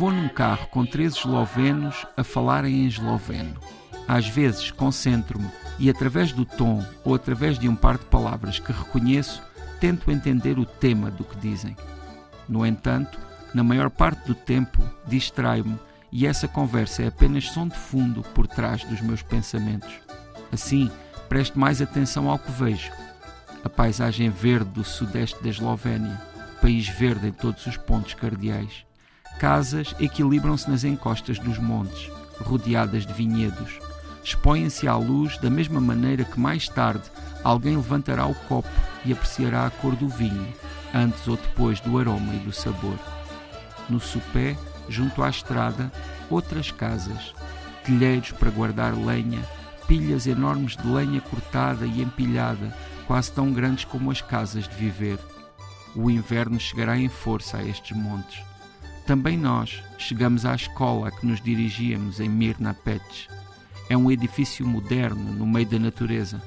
Vou num carro com três eslovenos a falarem em esloveno. Às vezes concentro-me e, através do tom ou através de um par de palavras que reconheço, tento entender o tema do que dizem. No entanto, na maior parte do tempo, distraio-me e essa conversa é apenas som de fundo por trás dos meus pensamentos. Assim, presto mais atenção ao que vejo. A paisagem verde do sudeste da Eslovénia, país verde em todos os pontos cardeais. Casas equilibram-se nas encostas dos montes, rodeadas de vinhedos. Expõem-se à luz da mesma maneira que mais tarde alguém levantará o copo e apreciará a cor do vinho, antes ou depois do aroma e do sabor. No sopé, junto à estrada, outras casas, telheiros para guardar lenha, pilhas enormes de lenha cortada e empilhada, quase tão grandes como as casas de viver. O inverno chegará em força a estes montes. Também nós chegamos à escola a que nos dirigíamos em Mirna Petch. É um edifício moderno no meio da natureza.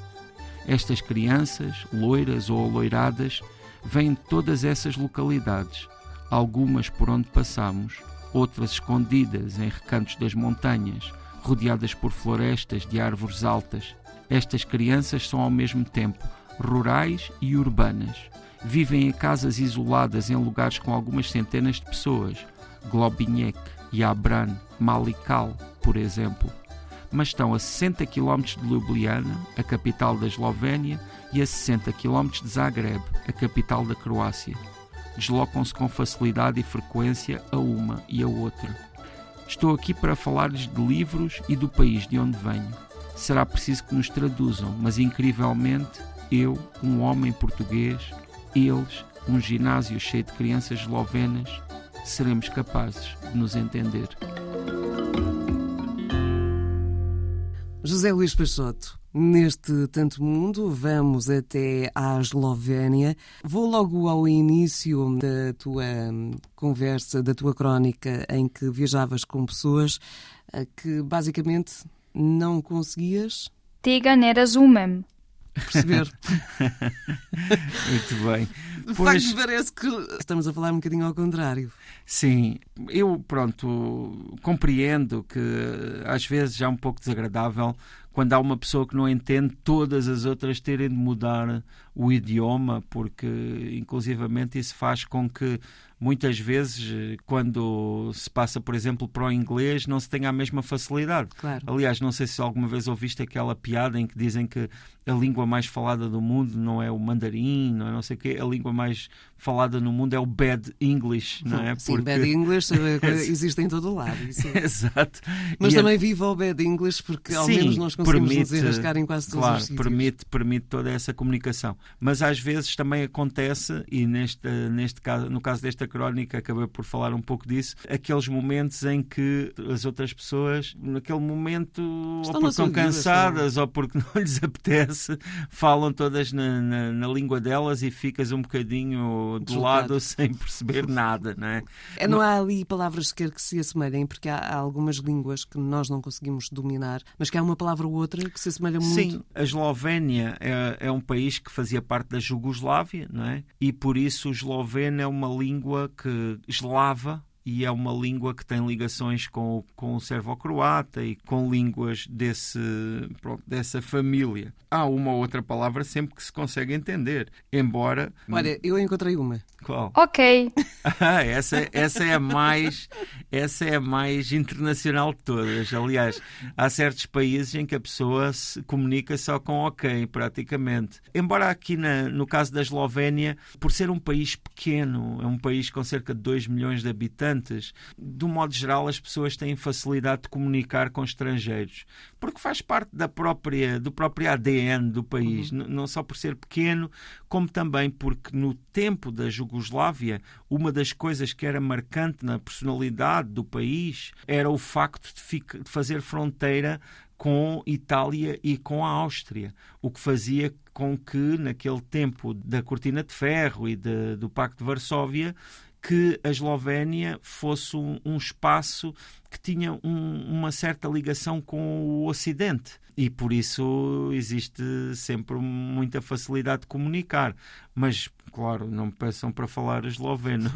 Estas crianças, loiras ou aloiradas, vêm de todas essas localidades, algumas por onde passamos, outras escondidas em recantos das montanhas, rodeadas por florestas de árvores altas. Estas crianças são ao mesmo tempo rurais e urbanas. Vivem em casas isoladas em lugares com algumas centenas de pessoas, Globinec, Jabran, Malikal, por exemplo. Mas estão a 60 km de Ljubljana, a capital da Eslovénia, e a 60 km de Zagreb, a capital da Croácia. Deslocam-se com facilidade e frequência a uma e a outra. Estou aqui para falar-lhes de livros e do país de onde venho. Será preciso que nos traduzam, mas incrivelmente, eu, um homem português, eles, um ginásio cheio de crianças eslovenas, seremos capazes de nos entender. José Luís Peixoto, neste Tanto Mundo, vamos até à Eslovénia. Vou logo ao início da tua conversa, da tua crónica, em que viajavas com pessoas que basicamente não conseguias. Tega ne razumem perceber. Muito bem. De pois... facto, parece que estamos a falar um bocadinho ao contrário. Sim, eu, pronto, compreendo que às vezes é um pouco desagradável quando há uma pessoa que não entende todas as outras terem de mudar o idioma, porque inclusivamente isso faz com que muitas vezes, quando se passa, por exemplo, para o inglês, não se tenha a mesma facilidade. Claro. Aliás, não sei se alguma vez ouviste aquela piada em que dizem que a língua mais falada do mundo não é o mandarim, não é não sei o quê, a língua mais falada no mundo é o bad English, não é? Sim, Porque... bad English é existe em todo o lado. Isso. Exato. Mas e também é... viva o bad English porque ao Sim, menos nós conseguimos permite, nos enrascar em quase todos claro, os sítios. Permite, permite toda essa comunicação. Mas às vezes também acontece, e neste, neste caso, no caso desta crónica, acabei por falar um pouco disso, aqueles momentos em que as outras pessoas, naquele momento, estão ou porque estão cansadas, ou porque não lhes apetece, falam todas na, na, na língua delas e ficas um bocadinho de lado sem perceber nada, não é? é não há ali palavras sequer que se assemelhem, porque há, há algumas línguas que nós não conseguimos dominar, mas que há uma palavra outra que se assemelha muito. Sim, a Eslovénia é, é um país que fazia parte da Jugoslávia, não é? E por isso o esloveno é uma língua que eslava e é uma língua que tem ligações com, com o servo-croata e com línguas desse, pronto, dessa família. Há uma ou outra palavra sempre que se consegue entender, embora... Olha, eu encontrei uma. Qual? Ok. Ah, essa, essa é a mais essa é mais internacional de todas. Aliás, há certos países em que a pessoa se comunica só com ok, praticamente. Embora aqui na, no caso da Eslovénia, por ser um país pequeno, é um país com cerca de 2 milhões de habitantes, de um modo geral as pessoas têm facilidade de comunicar com estrangeiros, porque faz parte da própria do próprio ADN do país, uhum. não só por ser pequeno, como também porque no tempo da Jugoslávia, uma das coisas que era marcante na personalidade do país era o facto de, de fazer fronteira com Itália e com a Áustria, o que fazia com que, naquele tempo da Cortina de Ferro e de, do Pacto de Varsóvia, que a Eslovénia fosse um, um, espaço que tinha um, uma certa ligação com o Ocidente e por isso existe sempre muita facilidade de comunicar. Mas, claro, não me peçam para falar esloveno.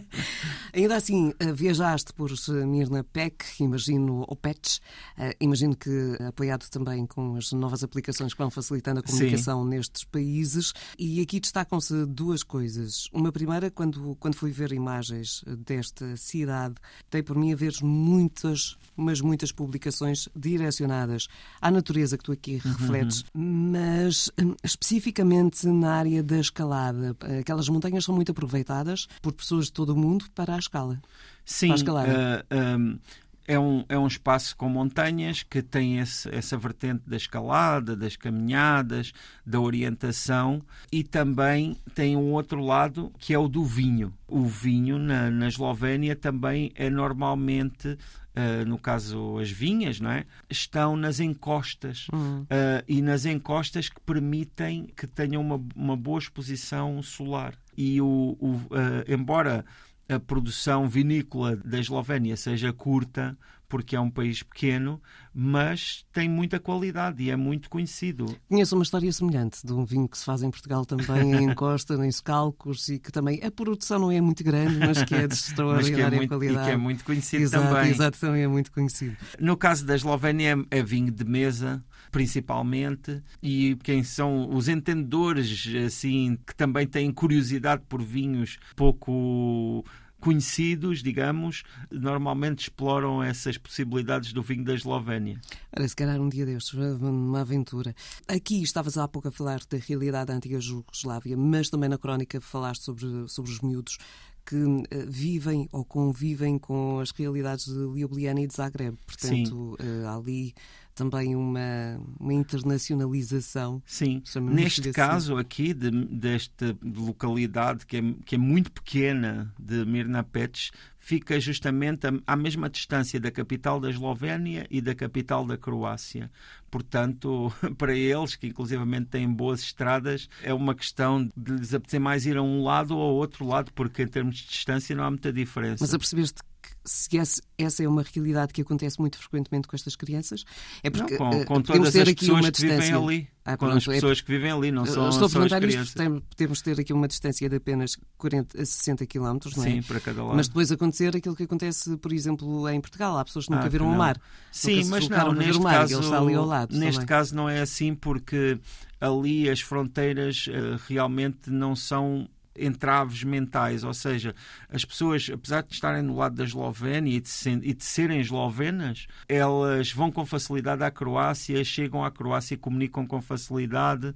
Ainda assim, eh, viajaste por Mirna Pek, imagino, ou Pets, eh, imagino que apoiado também com as novas aplicações que vão facilitando a comunicação Sim. nestes países. E aqui destacam-se duas coisas. Uma primeira, quando, quando fui ver imagens desta cidade, dei por mim a ver muitas, mas muitas publicações direcionadas à natureza que tu aqui refletes, uhum. mas hum, especificamente na área da escalada. Aquelas montanhas são muito aproveitadas por pessoas de todo o mundo para a escala. Sim, para a escalada. Uh, um é um, é um espaço com montanhas que tem esse, essa vertente da escalada, das caminhadas, da orientação e também tem um outro lado que é o do vinho. O vinho na, na Eslovénia também é normalmente Uh, no caso as vinhas, não é? estão nas encostas uhum. uh, e nas encostas que permitem que tenham uma, uma boa exposição solar. E o, o uh, embora a produção vinícola da Eslovénia seja curta, porque é um país pequeno, mas tem muita qualidade e é muito conhecido. Conheço uma história semelhante de um vinho que se faz em Portugal também, em Costa, em Socalcos, e que também a produção não é muito grande, mas que é de extraordinária é muito, qualidade. E que é muito conhecido exato, também. Exato, também é muito conhecido. No caso da Eslovénia é, é vinho de mesa, principalmente, e quem são os entendedores, assim, que também têm curiosidade por vinhos pouco conhecidos, digamos, normalmente exploram essas possibilidades do vinho da Eslovénia. Olha, se calhar um dia destes, uma aventura. Aqui estavas há pouco a falar da realidade da antiga Jugoslávia, mas também na crónica falaste sobre, sobre os miúdos que uh, vivem ou convivem com as realidades de Ljubljana e de Zagreb. Portanto, uh, ali também uma, uma internacionalização. Sim, neste assim. caso aqui, de, desta localidade que é, que é muito pequena, de Mirnapets, fica justamente à mesma distância da capital da Eslovénia e da capital da Croácia. Portanto, para eles, que inclusivamente têm boas estradas, é uma questão de lhes apetecer mais ir a um lado ou ao outro lado, porque em termos de distância não há muita diferença. Mas apercebeste se essa é uma realidade que acontece muito frequentemente com estas crianças, é porque não, com, com todas as pessoas que vivem ali. Ah, com as é pessoas é... que vivem ali, não são, Estou a perguntar isto, temos de ter aqui uma distância de apenas 40 a 60 km, não é? Sim, para cada lado. Mas depois acontecer aquilo que acontece, por exemplo, em Portugal. Há pessoas que nunca ah, viram o mar. Sim, mas não, neste mar, caso, está ali ao lado. Neste também. caso não é assim porque ali as fronteiras uh, realmente não são entraves mentais, ou seja, as pessoas, apesar de estarem no lado da Eslovénia e de, e de, serem eslovenas, elas vão com facilidade à Croácia, chegam à Croácia comunicam com facilidade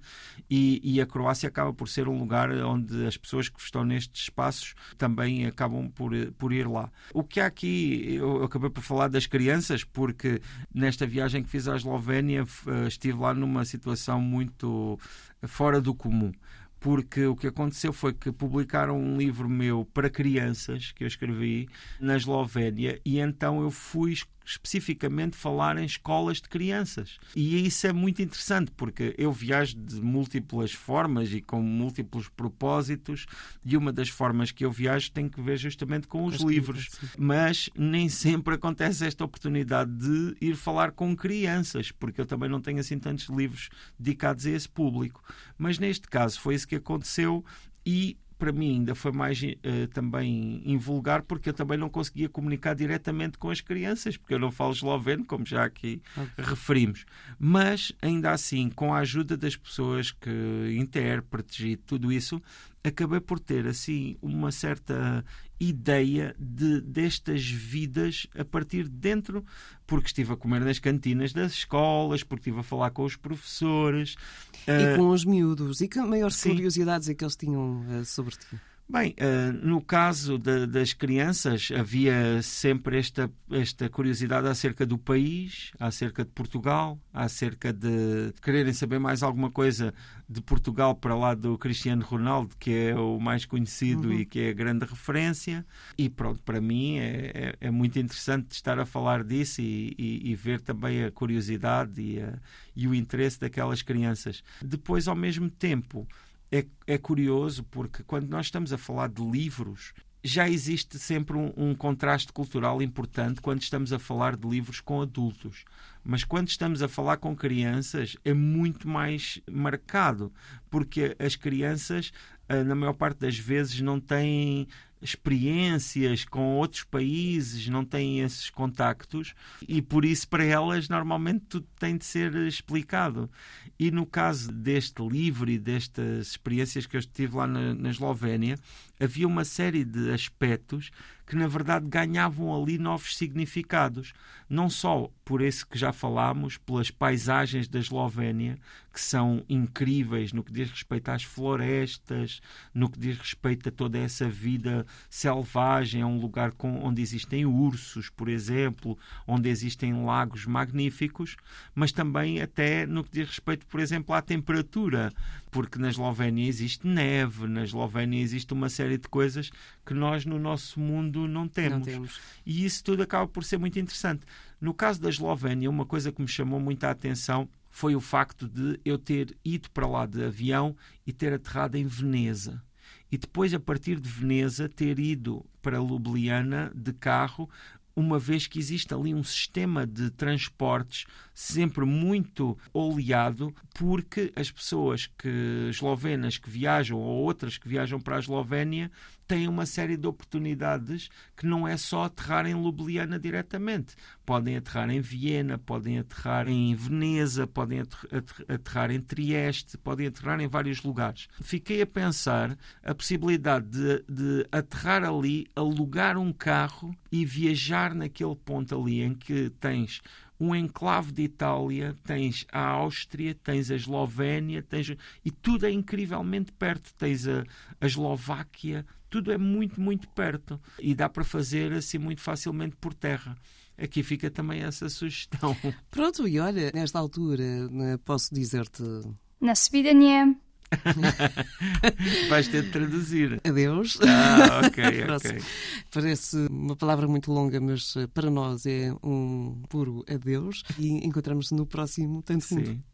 e, e, a Croácia acaba por ser um lugar onde as pessoas que estão nestes espaços também acabam por, por ir lá. O que há aqui, eu acabei por falar das crianças, porque nesta viagem que fiz à Eslovénia eh, estive lá numa situação muito fora do comum porque o que aconteceu foi que publicaram um livro meu para crianças que eu escrevi na Eslovénia e então eu fui especificamente falar em escolas de crianças. E isso é muito interessante porque eu viajo de múltiplas formas e com múltiplos propósitos e uma das formas que eu viajo tem que ver justamente com os livros. Mas nem sempre acontece esta oportunidade de ir falar com crianças, porque eu também não tenho assim tantos livros dedicados a esse público. Mas neste caso foi isso que aconteceu e para mim ainda foi mais uh, também invulgar porque eu também não conseguia comunicar diretamente com as crianças, porque eu não falo esloveno, como já aqui okay. referimos. Mas, ainda assim, com a ajuda das pessoas que intérpretes e tudo isso, acabei por ter assim uma certa ideia de destas vidas a partir de dentro, porque estive a comer nas cantinas das escolas, porque estive a falar com os professores e uh, com os miúdos. E que maiores sim. curiosidades é que eles tinham uh, sobre ti? Bem, uh, no caso de, das crianças, havia sempre esta, esta curiosidade acerca do país, acerca de Portugal, acerca de quererem saber mais alguma coisa de Portugal para lá do Cristiano Ronaldo, que é o mais conhecido uhum. e que é a grande referência. E pronto, para mim é, é, é muito interessante estar a falar disso e, e, e ver também a curiosidade e, a, e o interesse daquelas crianças. Depois, ao mesmo tempo, é, é curioso porque quando nós estamos a falar de livros, já existe sempre um, um, contraste cultural importante quando estamos a falar de livros com adultos. Mas quando estamos a falar com crianças é muito mais marcado, porque as crianças, eh, na maior parte das vezes, não têm experiências com outros países, não têm esses contactos e por isso para elas normalmente tudo tem de ser explicado. E no caso deste livro e destas experiências que eu estive lá na, na Eslovénia, havia uma série de aspectos que na verdade ganhavam ali novos significados. Não só por esse que já falámos, pelas paisagens da Eslovénia, que são incríveis no que diz respeito às florestas, no que diz respeito a toda essa vida selvagem. É um lugar com, onde existem ursos, por exemplo, onde existem lagos magníficos, mas também até no que diz respeito, por exemplo, à temperatura, porque na Eslovénia existe neve, na Eslovénia existe uma série de coisas que nós no nosso mundo não temos. Não temos. E isso tudo acaba por ser muito interessante. No caso da Eslovénia, uma coisa que me chamou muita atenção foi o facto de eu ter ido para lá de avião e ter aterrado em Veneza. E depois, a partir de Veneza, ter ido para Ljubljana de carro, uma vez que existe ali um sistema de transportes sempre muito oleado, porque as pessoas que eslovenas que viajam ou outras que viajam para a Eslovénia têm uma série de oportunidades que não é só aterrar em Ljubljana diretamente. Podem aterrar em Viena, podem aterrar em Veneza, podem aterrar em Trieste, podem aterrar em vários lugares. Fiquei a pensar a possibilidade de, de aterrar ali, alugar um carro e viajar naquele ponto ali em que tens um enclave de Itália, tens a Áustria, tens a Eslovénia, tens... e tudo é incrivelmente perto. Tens a, a Eslováquia, tudo é muito, muito perto e dá para fazer assim muito facilmente por terra. Aqui fica também essa sugestão. Pronto, e olha, nesta altura né, posso dizer-te. Na Svidanie. Vais ter de traduzir. Adeus. Ah, ok, ok. Parece uma palavra muito longa, mas eh, para nós é um puro adeus. E encontramos no próximo Tanto Sim. Mundo.